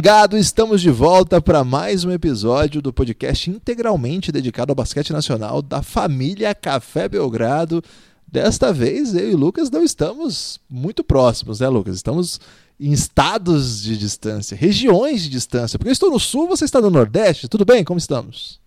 Pingado. Amigo do Pingado, estamos de volta para mais um episódio do podcast integralmente dedicado ao basquete nacional da família Café Belgrado. Desta vez, eu e Lucas não estamos muito próximos, né, Lucas? Estamos em estados de distância, regiões de distância. Porque eu estou no sul, você está no nordeste. Tudo bem? Como estamos?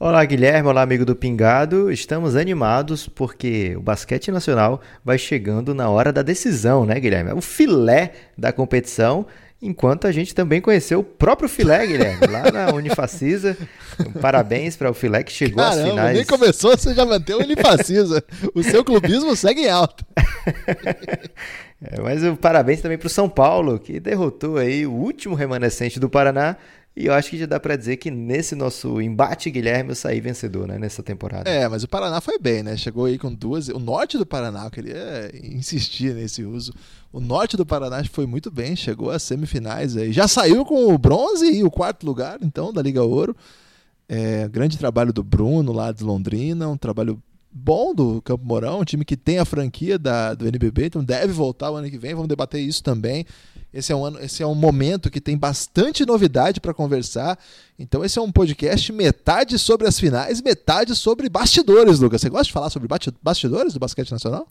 Olá, Guilherme. Olá, amigo do Pingado. Estamos animados porque o basquete nacional vai chegando na hora da decisão, né, Guilherme? É o filé da competição. Enquanto a gente também conheceu o próprio filé, Guilherme, lá na Unifacisa. Parabéns para o filé que chegou Caramba, às finais. Nem começou, você já manteve o Unifacisa. o seu clubismo segue em alta. é, mas o parabéns também para o São Paulo, que derrotou aí o último remanescente do Paraná e eu acho que já dá para dizer que nesse nosso embate, Guilherme, eu saí vencedor, né, nessa temporada. É, mas o Paraná foi bem, né? Chegou aí com duas. O norte do Paraná, eu queria insistir nesse uso. O norte do Paraná foi muito bem, chegou às semifinais aí. Já saiu com o bronze e o quarto lugar, então, da Liga Ouro. É, grande trabalho do Bruno lá de Londrina, um trabalho bom do Campo Mourão, um time que tem a franquia da, do NBB, então deve voltar o ano que vem. Vamos debater isso também. Esse é um, ano, esse é um momento que tem bastante novidade para conversar. Então, esse é um podcast metade sobre as finais, metade sobre bastidores, Lucas. Você gosta de falar sobre bastidores do basquete nacional?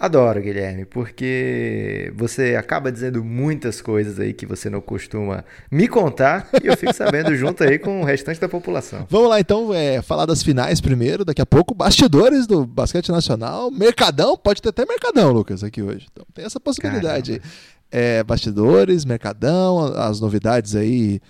Adoro, Guilherme, porque você acaba dizendo muitas coisas aí que você não costuma me contar e eu fico sabendo junto aí com o restante da população. Vamos lá então, é, falar das finais primeiro, daqui a pouco, bastidores do basquete nacional, Mercadão, pode ter até Mercadão, Lucas, aqui hoje. Então tem essa possibilidade Caramba. É, bastidores, mercadão, as novidades aí,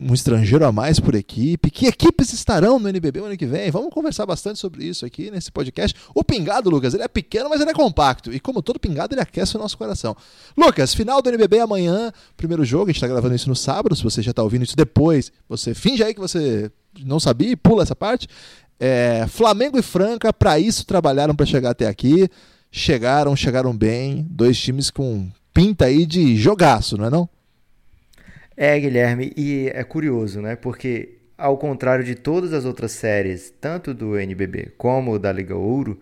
um estrangeiro a mais por equipe. Que equipes estarão no NBB no ano que vem? Vamos conversar bastante sobre isso aqui nesse podcast. O pingado, Lucas, ele é pequeno, mas ele é compacto. E como todo pingado, ele aquece o nosso coração. Lucas, final do NBB amanhã, primeiro jogo. A gente está gravando isso no sábado. Se você já está ouvindo isso depois, você finge aí que você não sabia e pula essa parte. É, Flamengo e Franca, para isso trabalharam para chegar até aqui. Chegaram, chegaram bem. Dois times com pinta aí de jogaço, não é não? É, Guilherme, e é curioso, né? Porque ao contrário de todas as outras séries, tanto do NBB como da Liga Ouro,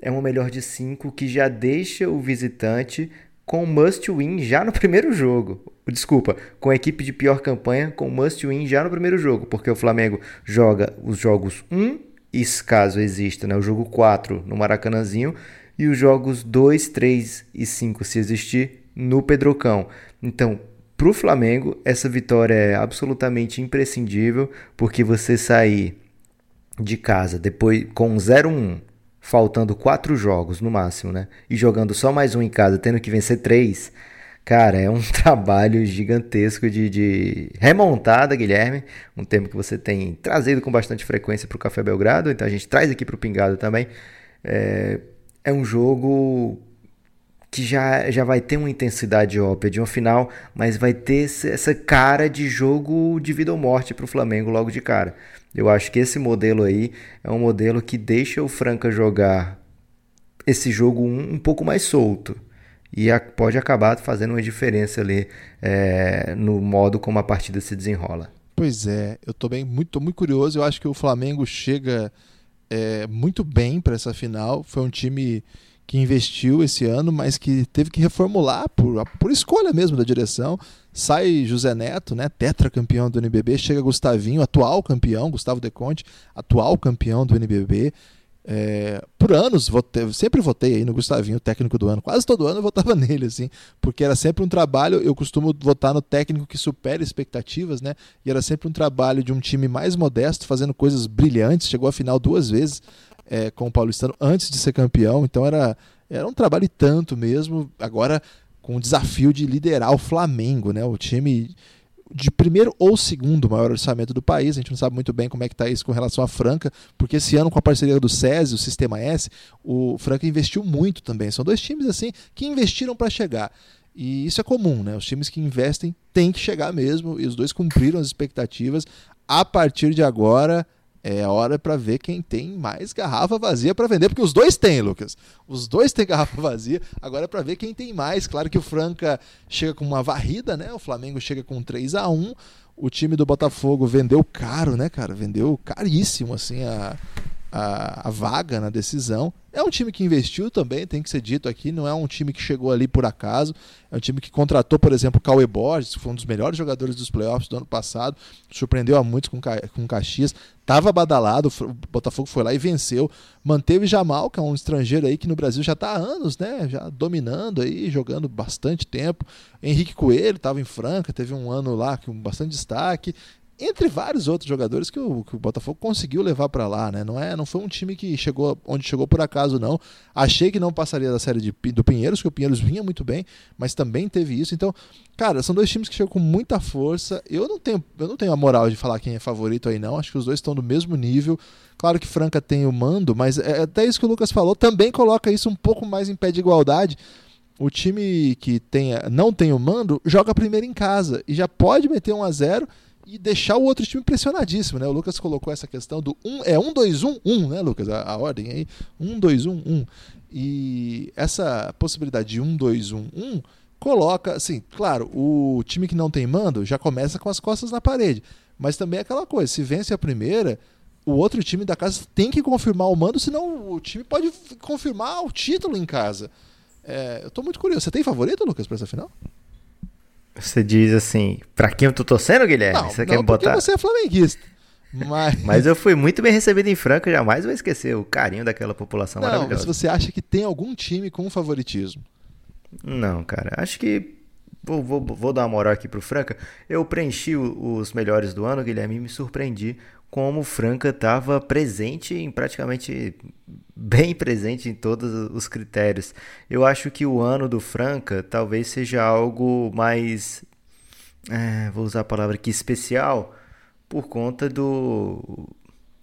é uma melhor de cinco que já deixa o visitante com must win já no primeiro jogo. Desculpa, com a equipe de pior campanha com must win já no primeiro jogo, porque o Flamengo joga os jogos 1 e caso exista, né, o jogo 4 no Maracanãzinho e os jogos 2, 3 e 5 se existir no Pedrocão. Então, para o Flamengo, essa vitória é absolutamente imprescindível, porque você sair de casa depois com 0-1, faltando quatro jogos no máximo, né? E jogando só mais um em casa, tendo que vencer três, cara, é um trabalho gigantesco de, de remontada, Guilherme. Um tema que você tem trazido com bastante frequência para o Café Belgrado, então a gente traz aqui para o Pingado também. É, é um jogo que já, já vai ter uma intensidade óbvia de uma final, mas vai ter essa cara de jogo de vida ou morte para o Flamengo logo de cara. Eu acho que esse modelo aí é um modelo que deixa o Franca jogar esse jogo um, um pouco mais solto e a, pode acabar fazendo uma diferença ali é, no modo como a partida se desenrola. Pois é, eu estou bem muito, muito curioso. Eu acho que o Flamengo chega é, muito bem para essa final. Foi um time que investiu esse ano, mas que teve que reformular por, por escolha mesmo da direção. Sai José Neto, né, tetracampeão do NBB, chega Gustavinho, atual campeão, Gustavo De Conte, atual campeão do NBB. É, por anos, votei, sempre votei aí no Gustavinho, técnico do ano. Quase todo ano eu votava nele, assim, porque era sempre um trabalho. Eu costumo votar no técnico que supera expectativas, né? E era sempre um trabalho de um time mais modesto, fazendo coisas brilhantes. Chegou à final duas vezes é, com o Paulistano antes de ser campeão, então era, era um trabalho e tanto mesmo. Agora com o desafio de liderar o Flamengo, né? O time de primeiro ou segundo maior orçamento do país. A gente não sabe muito bem como é que está isso com relação à Franca, porque esse ano com a parceria do SESI, o Sistema S, o Franca investiu muito também. São dois times assim que investiram para chegar. E isso é comum, né? Os times que investem têm que chegar mesmo, e os dois cumpriram as expectativas. A partir de agora, é hora para ver quem tem mais garrafa vazia para vender, porque os dois têm, Lucas. Os dois têm garrafa vazia. Agora é para ver quem tem mais. Claro que o Franca chega com uma varrida, né? O Flamengo chega com 3 a 1 O time do Botafogo vendeu caro, né, cara? Vendeu caríssimo, assim, a, a, a, vaga na decisão. É um time que investiu também, tem que ser dito aqui, não é um time que chegou ali por acaso. É um time que contratou, por exemplo, o Cauê Borges, que foi um dos melhores jogadores dos playoffs do ano passado, surpreendeu a muitos com, com Caxias, estava badalado, o Botafogo foi lá e venceu. Manteve Jamal, que é um estrangeiro aí que no Brasil já está há anos, né? Já dominando aí, jogando bastante tempo. Henrique Coelho estava em Franca, teve um ano lá com bastante destaque entre vários outros jogadores que o, que o Botafogo conseguiu levar para lá, né? Não é, não foi um time que chegou onde chegou por acaso não. Achei que não passaria da série de, do Pinheiros, que o Pinheiros vinha muito bem, mas também teve isso. Então, cara, são dois times que chegam com muita força. Eu não tenho, eu não tenho a moral de falar quem é favorito aí não. Acho que os dois estão do mesmo nível. Claro que Franca tem o mando, mas é até isso que o Lucas falou, também coloca isso um pouco mais em pé de igualdade o time que tem, não tem o mando joga primeiro em casa e já pode meter 1 a 0 e deixar o outro time pressionadíssimo, né? O Lucas colocou essa questão do 1, um, é 1 2 1 1, né, Lucas? A, a ordem aí, 1 2 1 1. E essa possibilidade de 1 2 1 1 coloca, assim, claro, o time que não tem mando já começa com as costas na parede, mas também é aquela coisa, se vence a primeira, o outro time da casa tem que confirmar o mando, senão o time pode confirmar o título em casa. É, eu estou muito curioso. Você tem favorito, Lucas, para essa final? Você diz assim, pra quem eu tô torcendo, Guilherme? Não, você não, quer botar? você é flamenguista. Mas... mas eu fui muito bem recebido em Franca, jamais vou esquecer o carinho daquela população não, maravilhosa. Mas você acha que tem algum time com favoritismo? Não, cara. Acho que. Vou, vou, vou dar uma moral aqui pro Franca. Eu preenchi os melhores do ano, Guilherme, e me surpreendi como o Franca estava presente em praticamente bem presente em todos os critérios. Eu acho que o ano do Franca talvez seja algo mais, é, vou usar a palavra aqui, especial, por conta do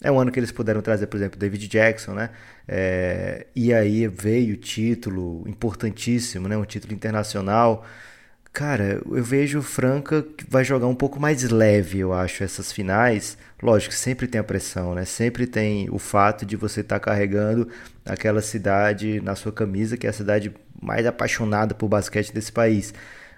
é um ano que eles puderam trazer, por exemplo, David Jackson, né? É, e aí veio o título importantíssimo, né? Um título internacional. Cara, eu vejo o Franca que vai jogar um pouco mais leve, eu acho, essas finais. Lógico, sempre tem a pressão, né? Sempre tem o fato de você estar tá carregando aquela cidade na sua camisa, que é a cidade mais apaixonada por basquete desse país.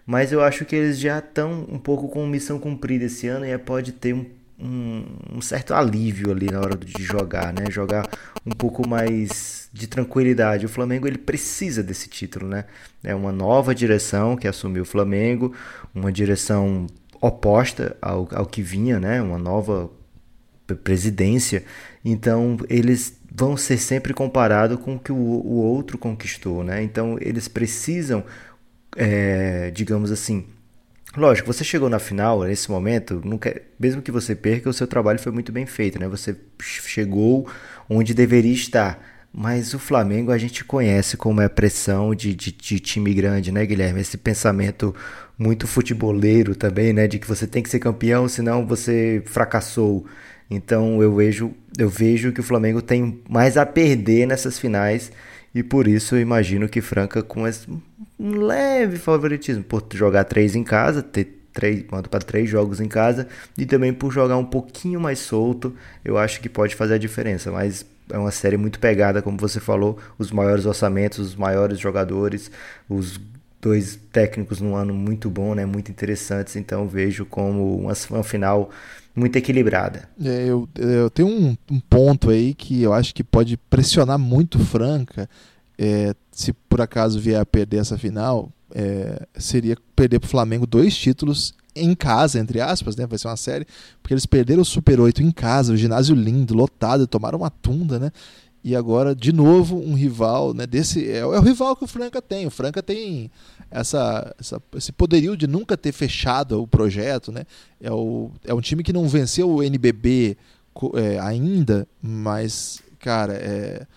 Mas eu acho que eles já estão um pouco com missão cumprida esse ano e pode ter um um, um, certo alívio ali na hora de jogar, né? Jogar um pouco mais de tranquilidade. O Flamengo ele precisa desse título, né? É uma nova direção que assumiu o Flamengo, uma direção oposta ao, ao que vinha, né? Uma nova presidência. Então eles vão ser sempre comparados com o que o, outro conquistou, né? Então eles precisam, é, digamos assim, Lógico, você chegou na final, nesse momento, mesmo que você perca, o seu trabalho foi muito bem feito, né? Você chegou onde deveria estar. Mas o Flamengo a gente conhece como é a pressão de, de, de, time grande, né, Guilherme? Esse pensamento muito futeboleiro também, né? De que você tem que ser campeão, senão você fracassou. Então eu vejo, eu vejo que o Flamengo tem mais a perder nessas finais e por isso eu imagino que Franca com esse leve favoritismo por jogar três em casa, ter três, para três jogos em casa e também por jogar um pouquinho mais solto, eu acho que pode fazer a diferença. Mas é uma série muito pegada, como você falou, os maiores orçamentos, os maiores jogadores, os dois técnicos num ano muito bom, né, muito interessantes. Então vejo como uma, uma final muito equilibrada. É, eu, eu tenho um, um, ponto aí que eu acho que pode pressionar muito Franca. É, se por acaso vier a perder essa final, é, seria perder para o Flamengo dois títulos em casa, entre aspas, né? Vai ser uma série, porque eles perderam o Super 8 em casa, o ginásio lindo, lotado, tomaram uma tunda, né? E agora, de novo, um rival, né? Desse, é, é o rival que o Franca tem. O Franca tem essa, essa, esse poderio de nunca ter fechado o projeto, né? É, o, é um time que não venceu o NBB é, ainda, mas, cara, é,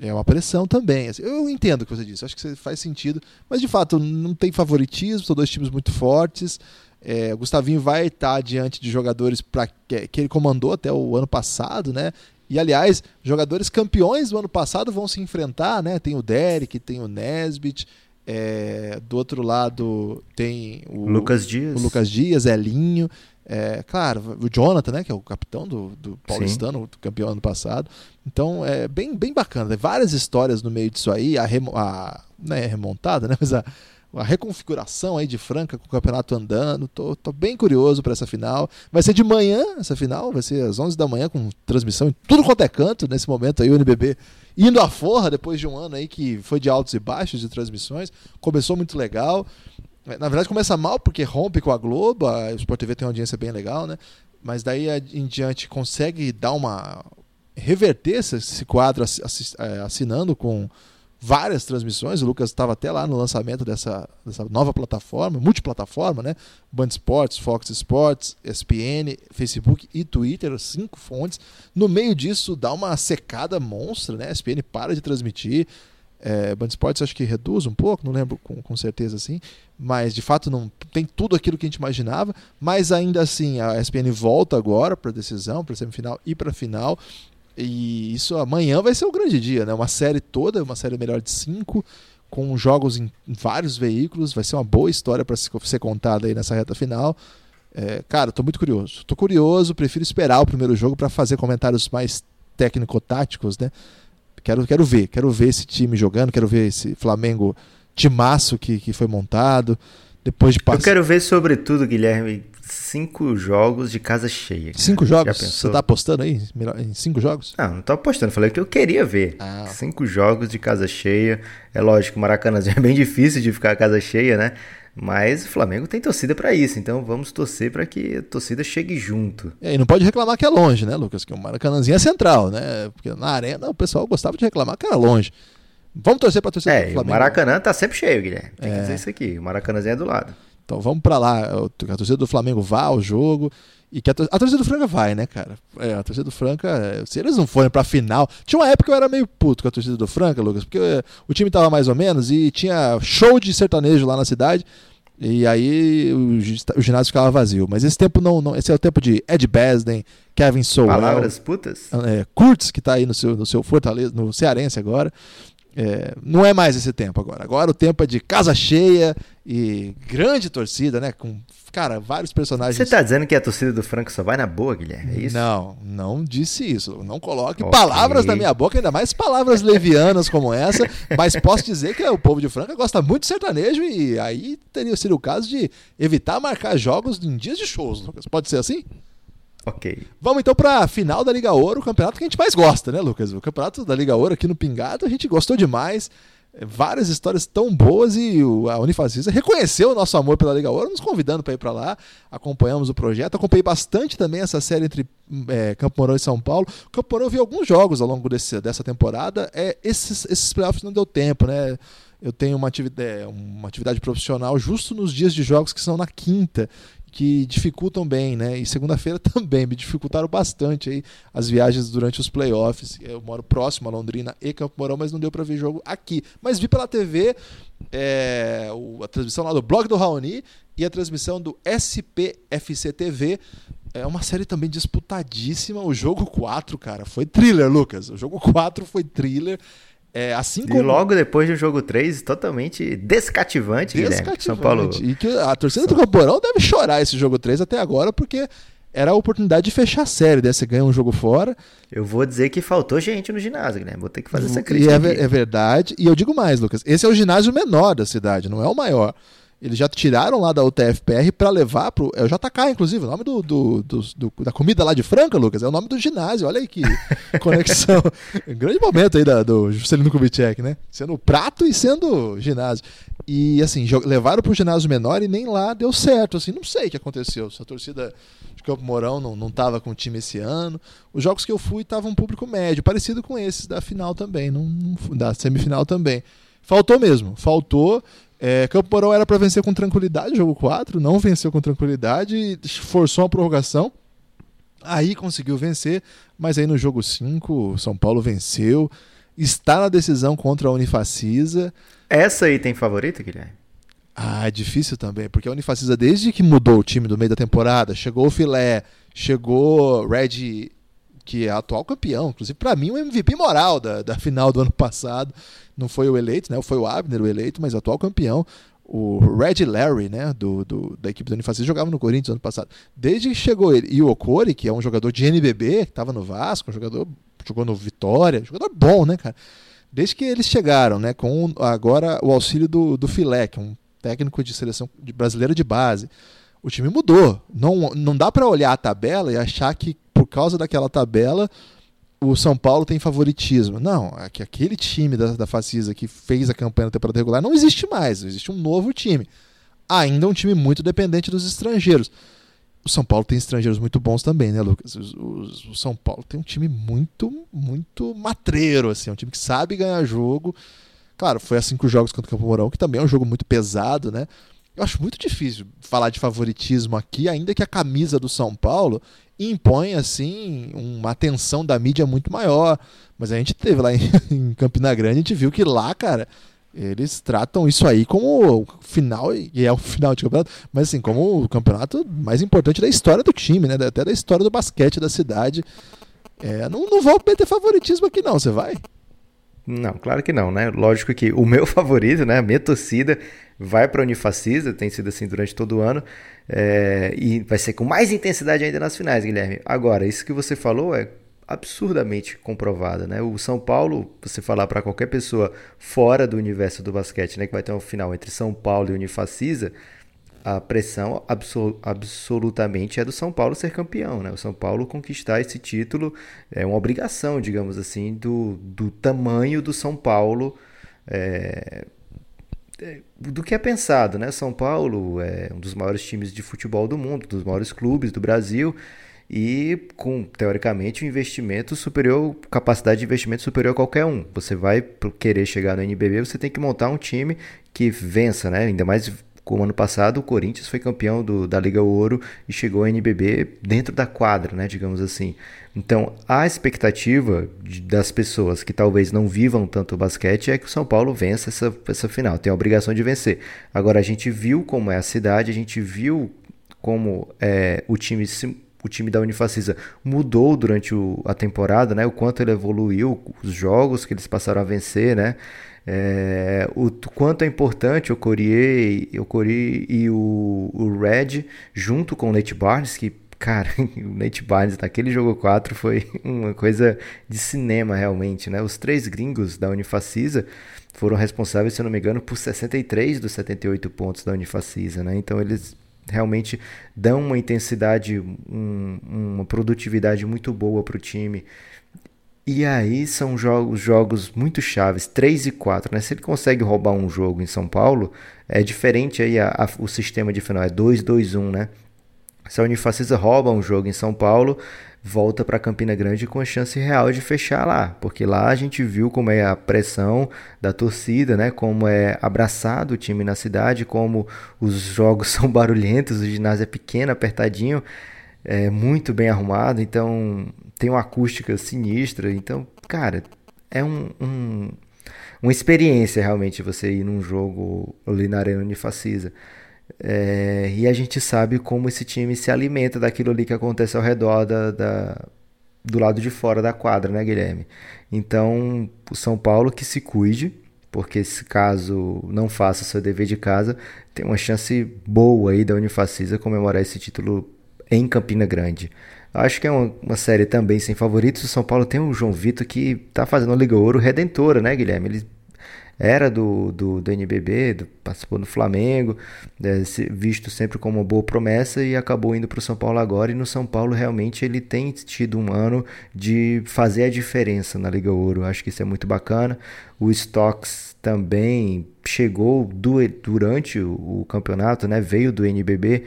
é uma pressão também. Assim, eu entendo o que você disse, acho que faz sentido, mas de fato não tem favoritismo, são dois times muito fortes. É, o Gustavinho vai estar diante de jogadores pra, que, que ele comandou até o ano passado, né? E aliás, jogadores campeões do ano passado vão se enfrentar, né? Tem o Derek, tem o Nesbit, é, do outro lado tem o Lucas Dias, o Lucas Dias, Elinho. É, claro, o Jonathan, né, que é o capitão do, do Paulistano, do campeão ano passado. Então é bem, bem bacana. Várias histórias no meio disso aí. A, remo, a não é remontada, né, mas a, a reconfiguração aí de Franca com o campeonato andando. Tô, tô bem curioso para essa final. Vai ser de manhã essa final, vai ser às 11 da manhã com transmissão em tudo quanto é canto nesse momento aí o NBB indo à forra depois de um ano aí que foi de altos e baixos de transmissões. Começou muito legal. Na verdade começa mal porque rompe com a Globo, a Sport TV tem uma audiência bem legal, né? Mas daí em diante consegue dar uma reverter esse quadro é, assinando com várias transmissões. O Lucas estava até lá no lançamento dessa, dessa nova plataforma, multiplataforma, né? Band Sports, Fox Sports, ESPN, Facebook e Twitter, cinco fontes. No meio disso, dá uma secada monstra, né? A ESPN para de transmitir. É, Band Sports acho que reduz um pouco, não lembro com, com certeza assim, mas de fato não tem tudo aquilo que a gente imaginava, mas ainda assim a ESPN volta agora para decisão, para semifinal e para final. E isso amanhã vai ser um grande dia, né? Uma série toda, uma série melhor de cinco, com jogos em vários veículos. Vai ser uma boa história para ser contada aí nessa reta final. É, cara, tô muito curioso. Tô curioso, prefiro esperar o primeiro jogo para fazer comentários mais técnico-táticos, né? Quero, quero ver, quero ver esse time jogando, quero ver esse Flamengo timaço que, que foi montado. Depois de passar... Eu quero ver, sobretudo, Guilherme, cinco jogos de casa cheia. Cinco jogos? Você tá apostando aí em cinco jogos? Não, não tô apostando. Falei que eu queria ver. Ah. Cinco jogos de casa cheia. É lógico, o Maracanã é bem difícil de ficar a casa cheia, né? Mas o Flamengo tem torcida para isso, então vamos torcer para que a torcida chegue junto. É, e não pode reclamar que é longe, né, Lucas? Que o Maracanãzinho é central, né? Porque na arena o pessoal gostava de reclamar que era longe. Vamos torcer para torcer é, do Flamengo. O Maracanã tá sempre cheio, Guilherme. Tem é. que dizer isso aqui. O Maracanãzinho é do lado. Então vamos para lá. A torcida do Flamengo vá ao jogo. E que a, a torcida do Franca vai, né, cara? É, a torcida do Franca, se eles não forem pra final. Tinha uma época que eu era meio puto com a torcida do Franca, Lucas, porque o time tava mais ou menos e tinha show de sertanejo lá na cidade. E aí o, o ginásio ficava vazio. Mas esse tempo não, não. Esse é o tempo de Ed Besden, Kevin Sowell. Palavras putas? É, Kurtz, que tá aí no seu, no seu Fortaleza, no Cearense agora. É, não é mais esse tempo agora. Agora o tempo é de casa cheia e grande torcida, né? Com, cara, vários personagens. Você tá dizendo que a torcida do Franco só vai na boa, Guilherme? É isso? Não, não disse isso. Não coloque okay. palavras na minha boca, ainda mais palavras levianas como essa. Mas posso dizer que o povo de Franca gosta muito de sertanejo e aí teria sido o caso de evitar marcar jogos em dias de shows, Lucas. Pode ser assim? Ok. Vamos então para a final da Liga Ouro, o campeonato que a gente mais gosta, né, Lucas? O campeonato da Liga Ouro aqui no Pingado, a gente gostou demais. É, várias histórias tão boas e a Unifacisa reconheceu o nosso amor pela Liga Ouro, nos convidando para ir para lá. Acompanhamos o projeto. Acompanhei bastante também essa série entre é, Campo Mourão e São Paulo. Campo Mourão vi alguns jogos ao longo desse, dessa temporada. É, esses, esses playoffs não deu tempo, né? Eu tenho uma atividade, é, uma atividade profissional justo nos dias de jogos que são na quinta que dificultam bem, né? E segunda-feira também me dificultaram bastante aí as viagens durante os playoffs. Eu moro próximo a Londrina e Campo Mourão, mas não deu para ver jogo aqui. Mas vi pela TV é, a transmissão lá do blog do Raoni e a transmissão do SPFC TV. É uma série também disputadíssima. O jogo 4, cara, foi thriller, Lucas. O jogo 4 foi thriller. É, assim como... E logo depois do jogo 3, totalmente descativante, descativante. São Paulo. E que a torcida São... do Camporão deve chorar esse jogo 3 até agora, porque era a oportunidade de fechar a série, né? Você ganha um jogo fora. Eu vou dizer que faltou gente no ginásio, né? Vou ter que fazer essa crítica. E é, é, verdade. E eu digo mais, Lucas. Esse é o ginásio menor da cidade, não é o maior. Eles já tiraram lá da UTFPR para levar pro. É o JK, inclusive, o nome do, do, do, do, da comida lá de Franca, Lucas, é o nome do ginásio. Olha aí que conexão. grande momento aí da, do Juscelino Kubitschek, né? Sendo prato e sendo ginásio. E assim, levaram pro ginásio menor e nem lá deu certo. Assim, não sei o que aconteceu. Se a torcida de Campo Mourão não, não tava com o time esse ano. Os jogos que eu fui estavam um público médio, parecido com esses da final também, não, da semifinal também. Faltou mesmo, faltou. É, Campo Mourão era para vencer com tranquilidade, jogo 4, não venceu com tranquilidade, forçou a prorrogação. Aí conseguiu vencer, mas aí no jogo 5, São Paulo venceu. Está na decisão contra a Unifacisa. Essa aí tem favorito, Guilherme? Ah, é difícil também, porque a Unifacisa, desde que mudou o time do meio da temporada, chegou o Filé, chegou Red que é atual campeão, inclusive para mim o MVP moral da, da final do ano passado. Não foi o eleito, né? Foi o Abner o eleito, mas atual campeão. O Red Larry, né, do, do da equipe do Unifacisa, jogava no Corinthians ano passado. Desde que chegou ele, e o Okori, que é um jogador de NBB, que estava no Vasco, um jogador jogou no Vitória, jogador bom, né, cara? Desde que eles chegaram, né, com agora o auxílio do, do Filé, que é um técnico de seleção brasileira de base. O time mudou. Não, não dá para olhar a tabela e achar que por causa daquela tabela o São Paulo tem favoritismo. Não, é que aquele time da, da Facisa que fez a campanha na temporada regular não existe mais. Existe um novo time. Ainda um time muito dependente dos estrangeiros. O São Paulo tem estrangeiros muito bons também, né, Lucas? O, o, São Paulo tem um time muito, muito matreiro, assim, é um time que sabe ganhar jogo. Claro, foi a cinco jogos contra o Campo Mourão, que também é um jogo muito pesado, né? Eu acho muito difícil falar de favoritismo aqui, ainda que a camisa do São Paulo impõe assim uma atenção da mídia muito maior. Mas a gente teve lá em, em Campina Grande, a gente viu que lá, cara, eles tratam isso aí como o final, e é o final de campeonato, mas assim, como o campeonato mais importante da história do time, né? Até da história do basquete da cidade. É, não, não vou meter favoritismo aqui, não, você vai? Não, claro que não, né? Lógico que o meu favorito, né? A minha torcida vai para a Unifacisa, tem sido assim durante todo o ano, é, e vai ser com mais intensidade ainda nas finais, Guilherme. Agora, isso que você falou é absurdamente comprovado, né? O São Paulo, você falar para qualquer pessoa fora do universo do basquete, né, que vai ter uma final entre São Paulo e Unifacisa, a pressão absol absolutamente é do São Paulo ser campeão, né? O São Paulo conquistar esse título é uma obrigação, digamos assim, do, do tamanho do São Paulo. É, é, do que é pensado, né? São Paulo é um dos maiores times de futebol do mundo, dos maiores clubes do Brasil e com teoricamente um investimento superior, capacidade de investimento superior a qualquer um. Você vai querer chegar no NBB, você tem que montar um time que vença, né? Ainda mais como ano passado o Corinthians foi campeão do, da Liga Ouro e chegou ao NBB dentro da quadra, né, digamos assim. Então, a expectativa de, das pessoas que talvez não vivam tanto o basquete é que o São Paulo vença essa, essa final, tem a obrigação de vencer. Agora, a gente viu como é a cidade, a gente viu como é, o time o time da Unifacisa mudou durante o, a temporada, né? O quanto ele evoluiu, os jogos que eles passaram a vencer, né? É, o quanto é importante o Courier, o Courier e o, o Red junto com o Nate Barnes, que, cara, o Nate Barnes naquele jogo 4 foi uma coisa de cinema realmente, né? Os três gringos da Unifacisa foram responsáveis, se eu não me engano, por 63 dos 78 pontos da Unifacisa, né? Então eles realmente dão uma intensidade, um, uma produtividade muito boa para o time. E aí são jogos, jogos muito chaves, 3 e 4, né? Se ele consegue roubar um jogo em São Paulo, é diferente aí a, a, o sistema de final, é 2-2-1, né? Se a Unifacisa rouba um jogo em São Paulo, volta para Campina Grande com a chance real de fechar lá, porque lá a gente viu como é a pressão da torcida, né? Como é abraçado o time na cidade, como os jogos são barulhentos, o ginásio é pequeno, apertadinho, é muito bem arrumado, então tem uma acústica sinistra. Então, cara, é um, um uma experiência realmente você ir num jogo ali na Arena Unifacisa. É, e a gente sabe como esse time se alimenta daquilo ali que acontece ao redor da, da, do lado de fora da quadra, né, Guilherme? Então, o São Paulo que se cuide, porque se caso não faça seu dever de casa, tem uma chance boa aí da Unifacisa comemorar esse título em Campina Grande. Acho que é uma, uma, série também sem favoritos. O São Paulo tem o João Vitor que tá fazendo a Liga Ouro redentora, né, Guilherme? Ele era do, do, do NBB, do, participou do Flamengo, é, visto sempre como uma boa promessa e acabou indo para o São Paulo agora. E no São Paulo realmente ele tem tido um ano de fazer a diferença na Liga Ouro. Acho que isso é muito bacana. O Stocks também chegou do, durante o, o campeonato, né? veio do NBB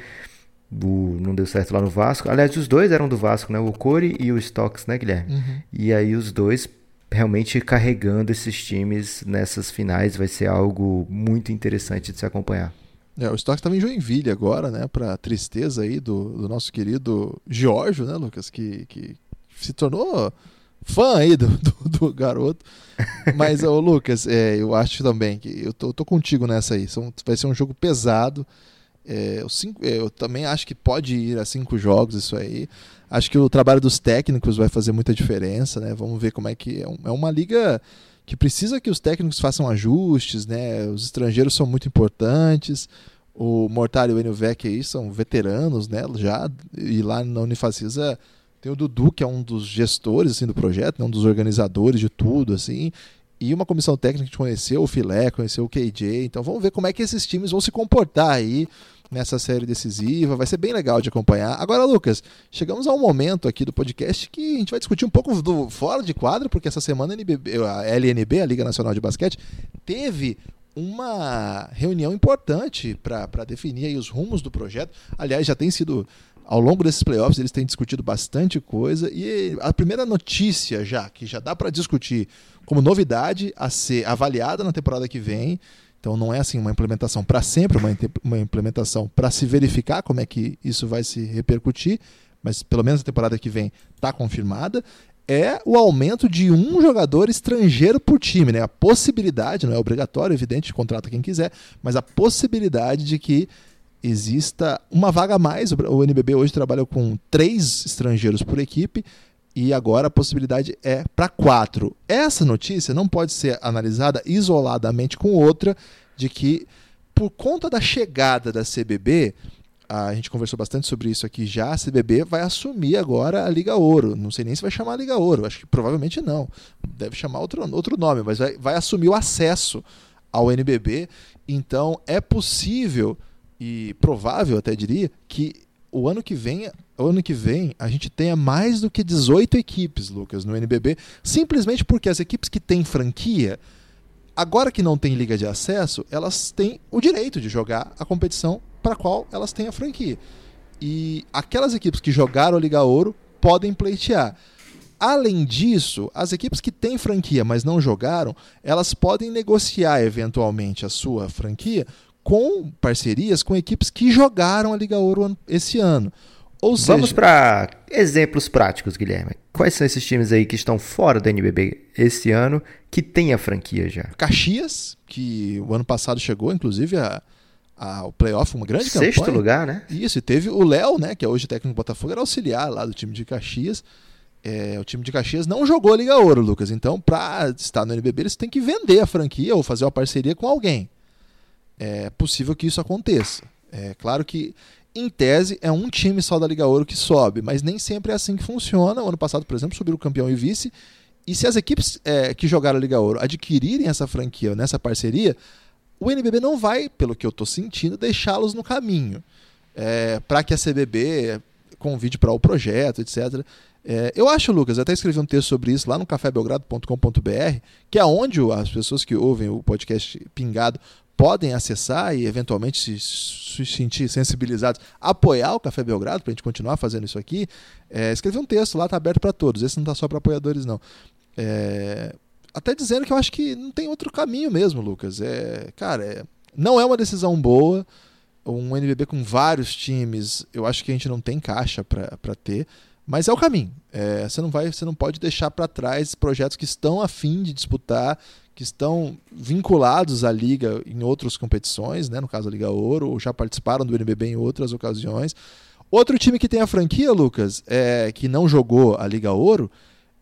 o, não deu certo lá no Vasco. Aliás, os dois eram do Vasco, né? O Core e o Stocks, né, Guilherme? Uhum. E aí os dois realmente carregando esses times nessas finais vai ser algo muito interessante de se acompanhar. É, o Stocks estava em Joinville agora, né? Para tristeza aí do, do, nosso querido Giorgio, né, Lucas? Que, que se tornou fã aí do, do, do garoto. Mas, ô, Lucas, é, eu acho também que eu tô, eu tô contigo nessa aí. São, vai ser um jogo pesado. É, cinco, é, eu também acho que pode ir a cinco jogos isso aí. Acho que o trabalho dos técnicos vai fazer muita diferença, né? Vamos ver como é que é, é uma liga que precisa que os técnicos façam ajustes, né? Os estrangeiros são muito importantes. O Mortário e o Enilvec aí são veteranos, né? Já e lá na Unifacisa tem o Dudu que é um dos gestores assim do projeto, né? um dos organizadores de tudo assim. E uma comissão técnica que conheceu o Filé, conheceu o KJ. Então vamos ver como é que esses times vão se comportar aí nessa série decisiva. Vai ser bem legal de acompanhar. Agora, Lucas, chegamos a um momento aqui do podcast que a gente vai discutir um pouco do fora de quadro, porque essa semana a, NBB, a LNB, a Liga Nacional de Basquete, teve uma reunião importante para definir os rumos do projeto. Aliás, já tem sido ao longo desses playoffs eles têm discutido bastante coisa e a primeira notícia já que já dá para discutir como novidade a ser avaliada na temporada que vem. Então não é assim uma implementação para sempre, uma, uma implementação para se verificar como é que isso vai se repercutir, mas pelo menos a temporada que vem está confirmada. É o aumento de um jogador estrangeiro por time, né? A possibilidade, não é obrigatório, evidente, contrata quem quiser, mas a possibilidade de que exista uma vaga a mais. O NBB hoje trabalha com três estrangeiros por equipe e agora a possibilidade é para quatro. Essa notícia não pode ser analisada isoladamente com outra de que por conta da chegada da CBB, a gente conversou bastante sobre isso aqui já, a CBB vai assumir agora a Liga Ouro. Não sei nem se vai chamar Liga Ouro, acho que provavelmente não. Deve chamar outro, outro nome, mas vai, vai assumir o acesso ao NBB. Então é possível e provável, até diria, que o ano que vem, o ano que vem a gente tenha mais do que 18 equipes, Lucas, no NBB, simplesmente porque as equipes que têm franquia, agora que não tem liga de acesso, elas têm o direito de jogar a competição para a qual elas têm a franquia. E aquelas equipes que jogaram a Liga Ouro podem pleitear. Além disso, as equipes que têm franquia, mas não jogaram, elas podem negociar eventualmente a sua franquia com parcerias com equipes que jogaram a Liga Ouro esse ano. Ou seja, Vamos para exemplos práticos, Guilherme. Quais são esses times aí que estão fora do NBB esse ano, que tem a franquia já? Caxias, que o ano passado chegou, inclusive, a, a, o playoff, uma grande Sexto campanha. Sexto lugar, né? Isso, e teve o Léo, né, que é hoje técnico do Botafogo, era auxiliar lá do time de Caxias. É, o time de Caxias não jogou a Liga Ouro, Lucas. Então, para estar no NBB, eles têm que vender a franquia ou fazer uma parceria com alguém é possível que isso aconteça. É claro que, em tese, é um time só da Liga Ouro que sobe, mas nem sempre é assim que funciona. O ano passado, por exemplo, subiram o campeão e vice. E se as equipes é, que jogaram a Liga Ouro adquirirem essa franquia nessa parceria, o NBB não vai, pelo que eu estou sentindo, deixá-los no caminho. É, para que a CBB convide para o projeto, etc. É, eu acho, Lucas, até escrevi um texto sobre isso lá no cafébelgrado.com.br, que é onde as pessoas que ouvem o podcast Pingado podem acessar e eventualmente se, se sentir sensibilizados, apoiar o Café Belgrado para a gente continuar fazendo isso aqui, é, escrever um texto lá, está aberto para todos. Esse não está só para apoiadores, não. É, até dizendo que eu acho que não tem outro caminho mesmo, Lucas. É, cara, é, não é uma decisão boa. Um NBB com vários times, eu acho que a gente não tem caixa para ter. Mas é o caminho. É, você não vai, você não pode deixar para trás projetos que estão a fim de disputar que estão vinculados à liga em outras competições, né? no caso a Liga Ouro, ou já participaram do NBB em outras ocasiões. Outro time que tem a franquia, Lucas, é, que não jogou a Liga Ouro,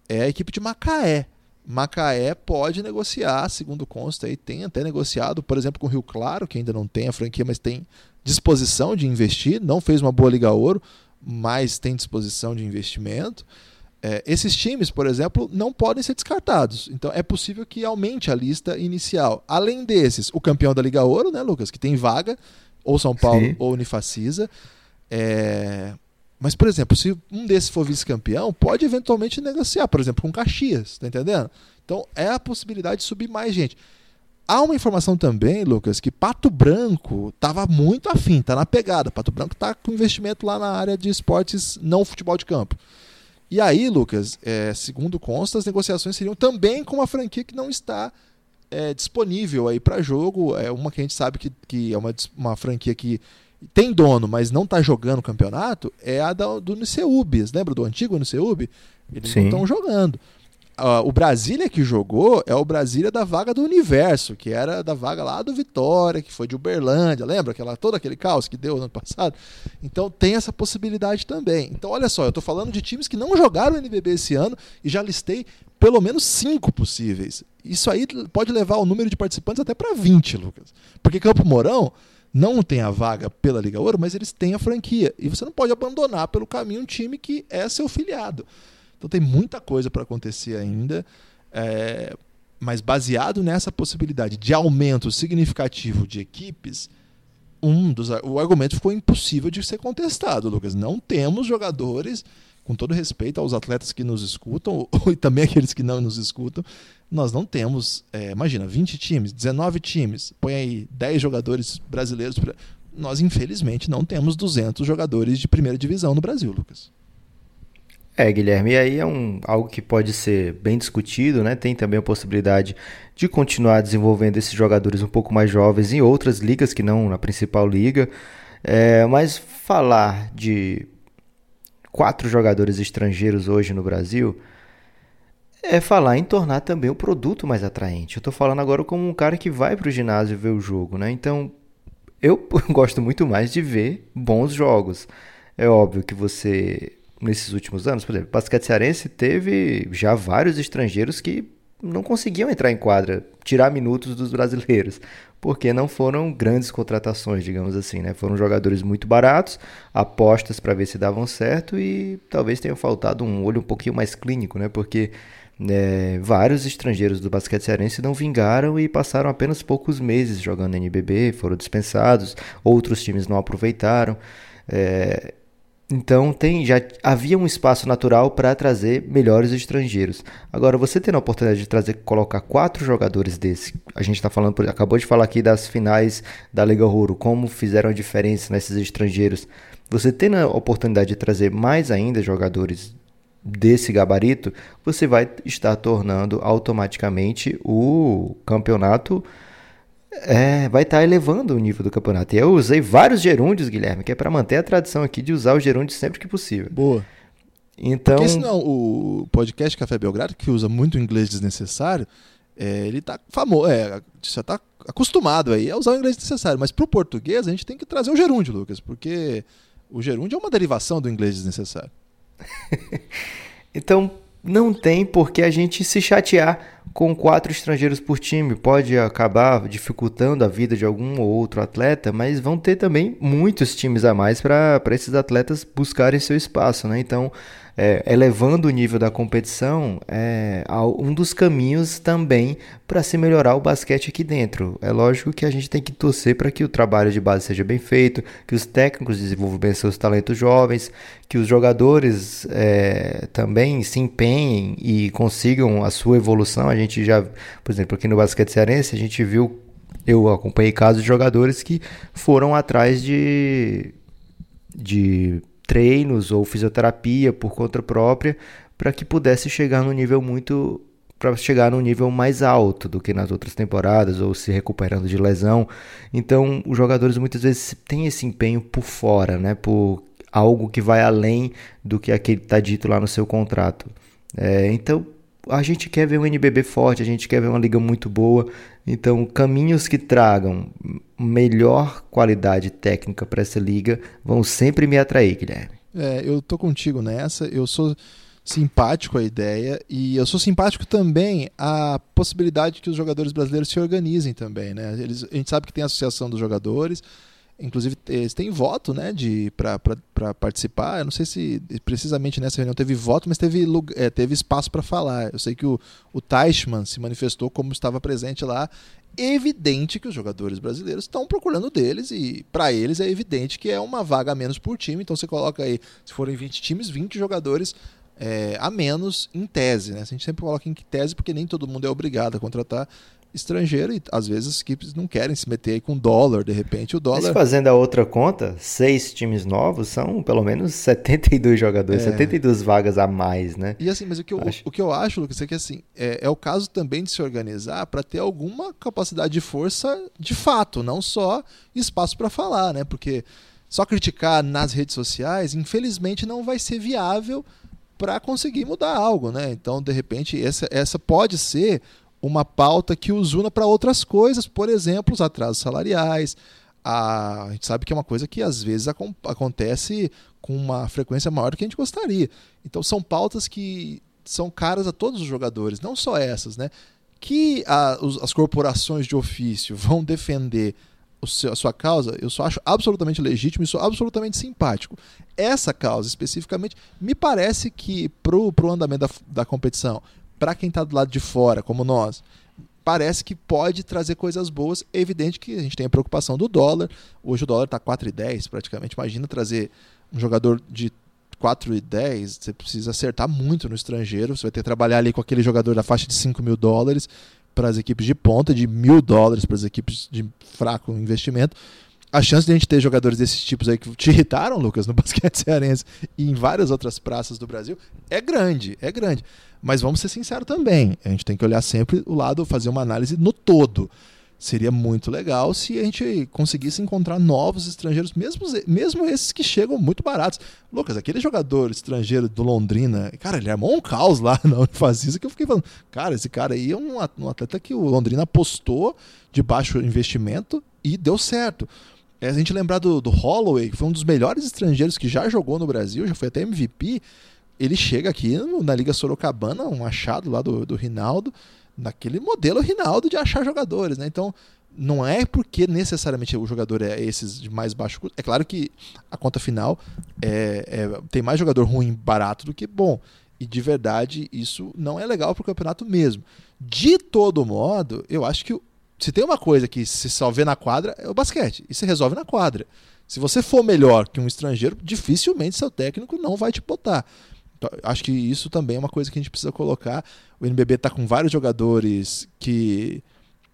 é a equipe de Macaé. Macaé pode negociar, segundo consta, e tem até negociado, por exemplo, com o Rio Claro, que ainda não tem a franquia, mas tem disposição de investir, não fez uma boa Liga Ouro, mas tem disposição de investimento. É, esses times, por exemplo, não podem ser descartados. Então é possível que aumente a lista inicial. Além desses, o campeão da Liga Ouro, né, Lucas, que tem vaga, ou São Paulo Sim. ou Unifacisa. É... Mas, por exemplo, se um desses for vice-campeão, pode eventualmente negociar, por exemplo, com Caxias, tá entendendo? Então é a possibilidade de subir mais gente. Há uma informação também, Lucas, que Pato Branco estava muito afim, tá na pegada. Pato Branco está com investimento lá na área de esportes não futebol de campo. E aí, Lucas, é, segundo consta, as negociações seriam também com uma franquia que não está é, disponível aí para jogo. É uma que a gente sabe que, que é uma, uma franquia que tem dono, mas não está jogando o campeonato, é a da, do Niceubes. Lembra do antigo Niceub? Eles Sim. não estão jogando uh, o Brasília que jogou é o Brasília da vaga do universo, que era da vaga lá do Vitória, que foi de Uberlândia, lembra? Aquela, todo aquele caos que deu no ano passado. Então tem essa possibilidade também. Então, olha só, eu estou falando de times que não jogaram o NBB esse ano e já listei pelo menos cinco possíveis. Isso aí pode levar o número de participantes até para 20, Lucas. Porque Campo Mourão não tem a vaga pela Liga Ouro, mas eles têm a franquia. E você não pode abandonar pelo caminho um time que é seu filiado. Então tem muita coisa para acontecer ainda. É, Mas baseado nessa possibilidade de aumento significativo de equipes, um dos o argumento ficou impossível de ser contestado, Lucas. Não temos jogadores, com todo respeito aos atletas que nos escutam e também aqueles que não nos escutam, nós não temos, é, imagina, 20 times, 19 times, põe aí 10 jogadores brasileiros. Nós, infelizmente, não temos 200 jogadores de primeira divisão no Brasil, Lucas. É, Guilherme, e aí é um, algo que pode ser bem discutido, né? Tem também a possibilidade de continuar desenvolvendo esses jogadores um pouco mais jovens em outras ligas que não na principal liga. É, mas falar de quatro jogadores estrangeiros hoje no Brasil é falar em tornar também o produto mais atraente. Eu estou falando agora como um cara que vai para o ginásio ver o jogo, né? Então eu gosto muito mais de ver bons jogos. É óbvio que você nesses últimos anos, por exemplo, o basquete cearense teve já vários estrangeiros que não conseguiam entrar em quadra, tirar minutos dos brasileiros, porque não foram grandes contratações, digamos assim, né? Foram jogadores muito baratos, apostas para ver se davam certo e talvez tenha faltado um olho um pouquinho mais clínico, né? Porque é, vários estrangeiros do basquete cearense não vingaram e passaram apenas poucos meses jogando NBB, foram dispensados, outros times não aproveitaram. É, então tem, já havia um espaço natural para trazer melhores estrangeiros. Agora, você tendo a oportunidade de trazer, colocar quatro jogadores desse, a gente está falando, acabou de falar aqui das finais da Liga Ouro, como fizeram a diferença nesses estrangeiros. Você tendo a oportunidade de trazer mais ainda jogadores desse gabarito, você vai estar tornando automaticamente o campeonato é, vai estar tá elevando o nível do campeonato. E eu usei vários gerúndios, Guilherme, que é para manter a tradição aqui de usar os gerúndios sempre que possível. Boa. Então. Porque senão o podcast Café Belgrado, que usa muito inglês desnecessário, é, ele tá famoso, é, já tá acostumado aí a usar o inglês desnecessário. Mas para o português a gente tem que trazer o gerúndio, Lucas, porque o gerúndio é uma derivação do inglês desnecessário. então, não tem por que a gente se chatear com quatro estrangeiros por time. Pode acabar dificultando a vida de algum ou outro atleta, mas vão ter também muitos times a mais para esses atletas buscarem seu espaço. Né? Então, é, elevando o nível da competição é um dos caminhos também para se melhorar o basquete aqui dentro. É lógico que a gente tem que torcer para que o trabalho de base seja bem feito, que os técnicos desenvolvam bem seus talentos jovens, que os jogadores é, também se empenhem e consigam a sua evolução. A gente já, por exemplo, aqui no basquete cearense, a gente viu, eu acompanhei casos de jogadores que foram atrás de, de treinos ou fisioterapia por conta própria para que pudesse chegar no nível muito para chegar num nível mais alto do que nas outras temporadas ou se recuperando de lesão. Então, os jogadores muitas vezes têm esse empenho por fora, né? Por algo que vai além do que aquele está dito lá no seu contrato. É, então, a gente quer ver um NBB forte, a gente quer ver uma liga muito boa. Então, caminhos que tragam melhor qualidade técnica para essa liga vão sempre me atrair, Guilherme. É, eu tô contigo nessa. Eu sou simpático à ideia e eu sou simpático também à possibilidade que os jogadores brasileiros se organizem também, né? Eles, a gente sabe que tem a associação dos jogadores, Inclusive, eles têm voto né, para participar. Eu não sei se precisamente nessa reunião teve voto, mas teve, é, teve espaço para falar. Eu sei que o, o Teichmann se manifestou como estava presente lá. Evidente que os jogadores brasileiros estão procurando deles e para eles é evidente que é uma vaga a menos por time. Então você coloca aí, se forem 20 times, 20 jogadores é, a menos em tese. Né? A gente sempre coloca em tese porque nem todo mundo é obrigado a contratar estrangeiro e às vezes as equipes não querem se meter aí com dólar, de repente o dólar... Mas fazendo a outra conta, seis times novos são pelo menos 72 jogadores, é. 72 vagas a mais, né? E assim, mas o que eu acho, o que eu acho Lucas, é que assim, é, é o caso também de se organizar para ter alguma capacidade de força de fato, não só espaço para falar, né? Porque só criticar nas redes sociais, infelizmente não vai ser viável para conseguir mudar algo, né? Então, de repente, essa, essa pode ser uma pauta que os una para outras coisas, por exemplo, os atrasos salariais. A, a gente sabe que é uma coisa que às vezes ac acontece com uma frequência maior do que a gente gostaria. Então são pautas que são caras a todos os jogadores, não só essas, né? Que a, os, as corporações de ofício vão defender seu, a sua causa, eu só acho absolutamente legítimo e sou absolutamente simpático. Essa causa, especificamente, me parece que pro, pro andamento da, da competição para quem está do lado de fora, como nós, parece que pode trazer coisas boas. É evidente que a gente tem a preocupação do dólar. Hoje o dólar está 4,10 praticamente. Imagina trazer um jogador de 4,10, você precisa acertar muito no estrangeiro. Você vai ter que trabalhar ali com aquele jogador da faixa de 5 mil dólares para as equipes de ponta, de mil dólares para as equipes de fraco investimento. A chance de a gente ter jogadores desses tipos aí que te irritaram, Lucas, no basquete cearense e em várias outras praças do Brasil, é grande, é grande. Mas vamos ser sinceros também. A gente tem que olhar sempre o lado, fazer uma análise no todo. Seria muito legal se a gente conseguisse encontrar novos estrangeiros, mesmo, mesmo esses que chegam muito baratos. Lucas, aquele jogador estrangeiro do Londrina, cara, ele armou um caos lá na Unifacisa que eu fiquei falando, cara, esse cara aí é um atleta que o Londrina apostou de baixo investimento e deu certo. É, a gente lembrar do, do Holloway, que foi um dos melhores estrangeiros que já jogou no Brasil, já foi até MVP, ele chega aqui na Liga Sorocabana, um achado lá do, do Rinaldo, naquele modelo Rinaldo de achar jogadores, né? Então, não é porque necessariamente o jogador é esses de mais baixo custo. É claro que a conta final é, é, tem mais jogador ruim barato do que bom. E de verdade, isso não é legal para o campeonato mesmo. De todo modo, eu acho que se tem uma coisa que se vê na quadra, é o basquete. E se resolve na quadra. Se você for melhor que um estrangeiro, dificilmente seu técnico não vai te botar. Acho que isso também é uma coisa que a gente precisa colocar. O NBB está com vários jogadores que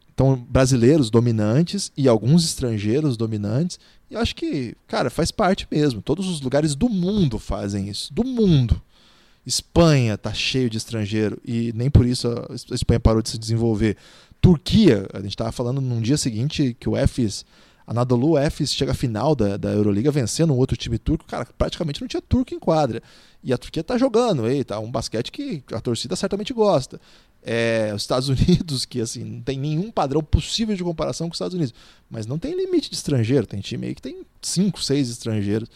estão brasileiros dominantes e alguns estrangeiros dominantes. E eu acho que, cara, faz parte mesmo. Todos os lugares do mundo fazem isso. Do mundo. Espanha tá cheio de estrangeiro e nem por isso a Espanha parou de se desenvolver. Turquia, a gente estava falando num dia seguinte que o EFES Anadolu Efes chega à final da, da Euroliga vencendo um outro time turco. Cara, praticamente não tinha turco em quadra. E a Turquia tá jogando, aí, tá um basquete que a torcida certamente gosta. É, os Estados Unidos, que assim, não tem nenhum padrão possível de comparação com os Estados Unidos. Mas não tem limite de estrangeiro. Tem time aí que tem cinco, seis estrangeiros.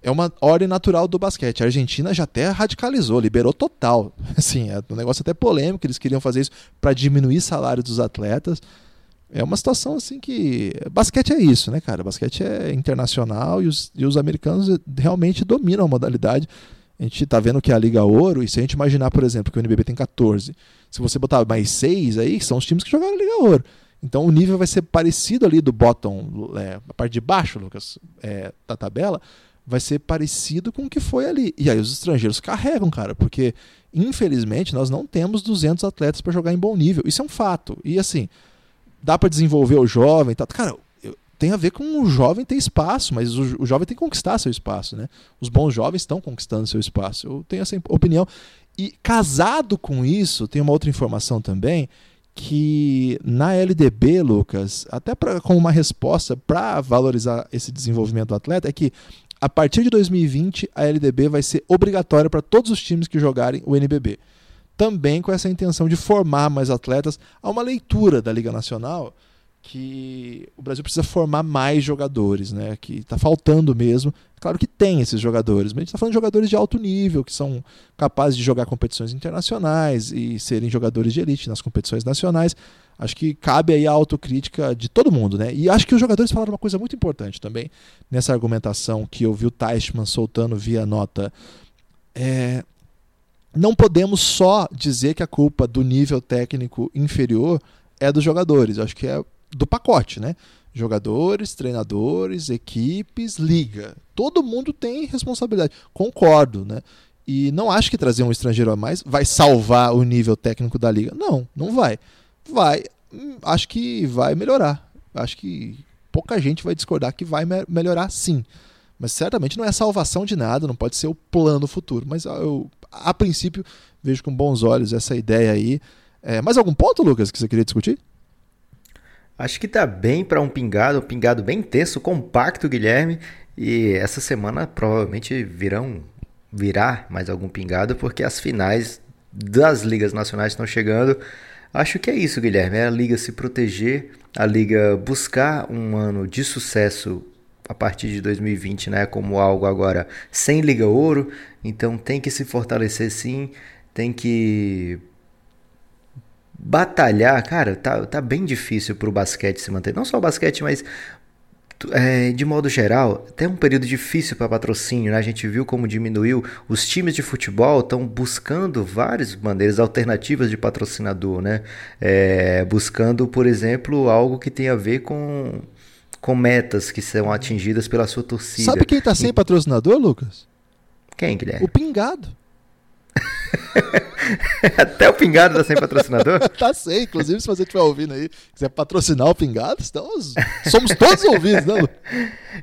É uma ordem natural do basquete. A Argentina já até radicalizou, liberou total. Assim, é um negócio até polêmico. Eles queriam fazer isso para diminuir salário dos atletas. É uma situação assim que. Basquete é isso, né, cara? Basquete é internacional e os, e os americanos realmente dominam a modalidade. A gente está vendo que é a Liga Ouro, e se a gente imaginar, por exemplo, que o NBB tem 14, se você botar mais 6 aí, são os times que jogaram a Liga Ouro. Então o nível vai ser parecido ali do bottom, é, a parte de baixo, Lucas, é, da tabela, vai ser parecido com o que foi ali. E aí os estrangeiros carregam, cara, porque infelizmente nós não temos 200 atletas para jogar em bom nível. Isso é um fato. E assim, dá para desenvolver o jovem, tá? Cara, tem a ver com o jovem ter espaço, mas o, o, jovem tem que conquistar seu espaço, né? Os bons jovens estão conquistando seu espaço. Eu tenho essa opinião. E casado com isso, tem uma outra informação também que na LDB, Lucas, até pra, como uma resposta para valorizar esse desenvolvimento do atleta, é que a partir de 2020 a LDB vai ser obrigatória para todos os times que jogarem o NBB também com essa intenção de formar mais atletas. Há uma leitura da Liga Nacional que o Brasil precisa formar mais jogadores, né? Que está faltando mesmo. Claro que tem esses jogadores, mas a gente está falando de jogadores de alto nível, que são capazes de jogar competições internacionais e serem jogadores de elite nas competições nacionais. Acho que cabe aí a autocrítica de todo mundo, né? E acho que os jogadores falaram uma coisa muito importante também nessa argumentação que eu vi o Teichmann soltando via nota. É, não podemos só dizer que a culpa do nível técnico inferior é dos jogadores. Eu acho que é do pacote, né? Jogadores, treinadores, equipes, liga. Todo mundo tem responsabilidade. Concordo, né? E não acho que trazer um estrangeiro a mais vai salvar o nível técnico da liga. Não, não vai. Vai, hum, acho que vai melhorar. Acho que pouca gente vai discordar que vai me melhorar sim. Mas certamente não é salvação de nada, não pode ser o plano futuro. Mas eu a princípio, vejo com bons olhos essa ideia aí. É, mais algum ponto, Lucas, que você queria discutir? Acho que tá bem para um pingado, um pingado bem tenso, compacto, Guilherme. E essa semana provavelmente virão virá mais algum pingado, porque as finais das ligas nacionais estão chegando. Acho que é isso, Guilherme. É a liga se proteger, a liga buscar um ano de sucesso a partir de 2020, né, como algo agora sem liga ouro, então tem que se fortalecer sim, tem que batalhar, cara, tá, tá bem difícil pro basquete se manter, não só o basquete, mas é, de modo geral, até um período difícil para patrocínio, né? A gente viu como diminuiu. Os times de futebol estão buscando várias maneiras alternativas de patrocinador, né? É, buscando, por exemplo, algo que tem a ver com, com metas que são atingidas pela sua torcida. Sabe quem está sem patrocinador, Lucas? Quem, Guilherme? O Pingado. Até o Pingado tá sem patrocinador? tá sem. Inclusive, se você estiver ouvindo aí, quiser patrocinar o Pingado, estamos, somos todos ouvidos, né, Lu?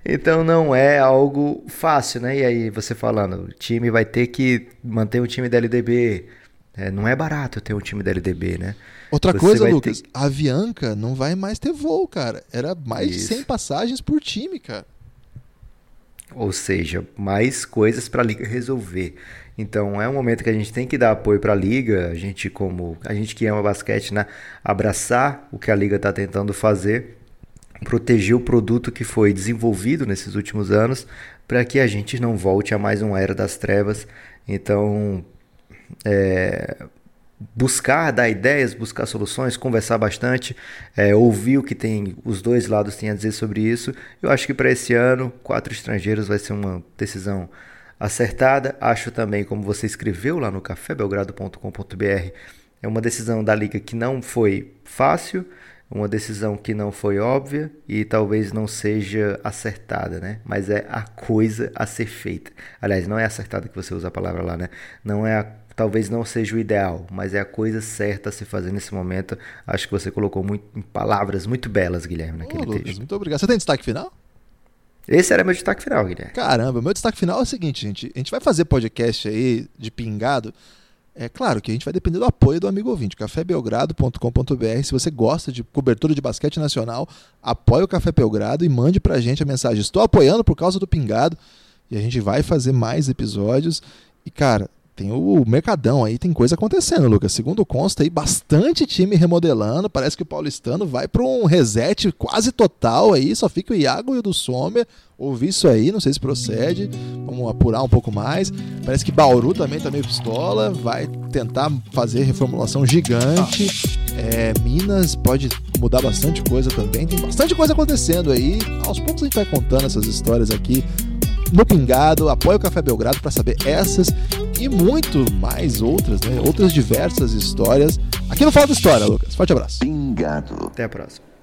Então não é algo fácil, né? E aí você falando, o time vai ter que manter o time da LDB. É, não é barato ter um time da LDB, né? Outra você coisa, Lucas, ter... a Avianca não vai mais ter voo, cara. Era mais Isso. de 100 passagens por time, cara. Ou seja, mais coisas para a liga resolver. Então é um momento que a gente tem que dar apoio para a liga, a gente como a gente que ama basquete, né, abraçar o que a liga está tentando fazer, proteger o produto que foi desenvolvido nesses últimos anos, para que a gente não volte a mais uma era das trevas. Então é, buscar dar ideias, buscar soluções, conversar bastante, é, ouvir o que tem os dois lados têm a dizer sobre isso. Eu acho que para esse ano quatro estrangeiros vai ser uma decisão acertada. Acho também, como você escreveu lá no cafébelgrado.com.br, é uma decisão da liga que não foi fácil, uma decisão que não foi óbvia e talvez não seja acertada, né? Mas é a coisa a ser feita. Aliás, não é acertada que você usa a palavra lá, né? Não é a, talvez não seja o ideal, mas é a coisa certa a se fazer nesse momento. Acho que você colocou muito, em palavras muito belas, Guilherme, naquele Ô, Lucas, texto. Muito obrigado. Você tem destaque final? Esse era meu destaque final, Guilherme. Caramba, meu destaque final é o seguinte, gente. A gente vai fazer podcast aí de pingado. É claro que a gente vai depender do apoio do amigo ouvinte, cafébelgrado.com.br. Se você gosta de cobertura de basquete nacional, apoie o Café Belgrado e mande pra gente a mensagem: Estou apoiando por causa do pingado. E a gente vai fazer mais episódios. E, cara, tem o Mercadão aí, tem coisa acontecendo, Lucas. Segundo consta aí, bastante time remodelando. Parece que o paulistano vai para um reset quase total aí. Só fica o Iago e o do Sommer. Ouvi isso aí, não sei se procede. Vamos apurar um pouco mais. Parece que Bauru também tá meio pistola. Vai tentar fazer reformulação gigante. É, Minas pode mudar bastante coisa também. Tem bastante coisa acontecendo aí. Aos poucos a gente vai contando essas histórias aqui no Pingado. Apoie o Café Belgrado para saber essas e muito mais outras, né? Outras diversas histórias. Aqui no Fala da História, Lucas. Forte abraço. Pingado. Até a próxima.